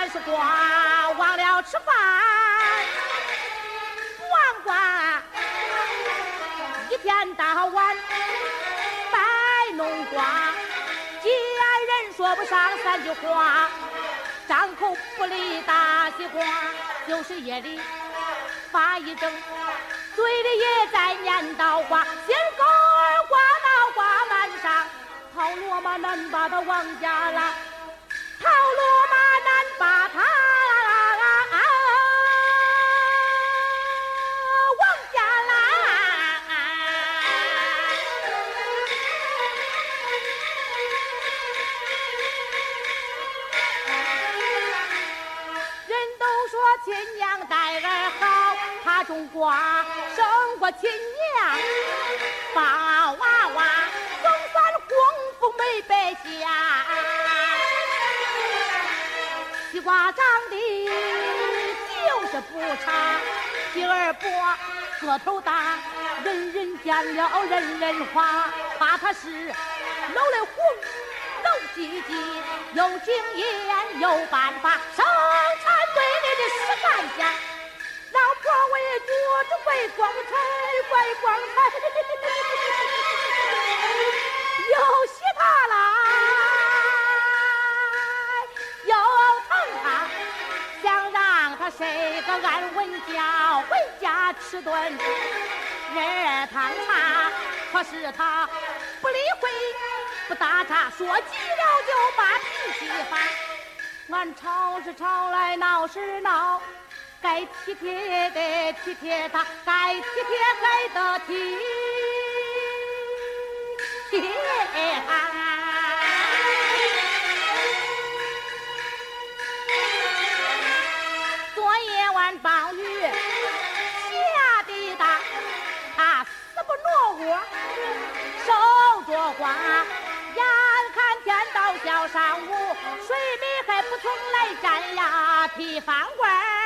装的全是瓜，忘了吃饭。王官一天到晚摆弄瓜，见人说不上三句话，张口不离大西瓜，就是夜里发一怔，嘴里也在念叨话，先勾儿挂到挂满上，好罗马难把他王家拉。种瓜胜过亲娘，把娃娃总算功夫没白下。西瓜长得就是不差，皮儿薄，个头大，人人见了人人夸，夸他是脑袋红，脑叽叽，有经验有办法，生产队里的实干家，谁个安稳觉，回家吃顿热汤茶。可是他不理会，不搭茬，说急了就把脾气发。俺吵是吵来闹是闹，该体贴的体贴他，该体贴还得体贴不挪窝，守着瓜。眼看天到小晌午，水米还不从来沾呀，提饭罐儿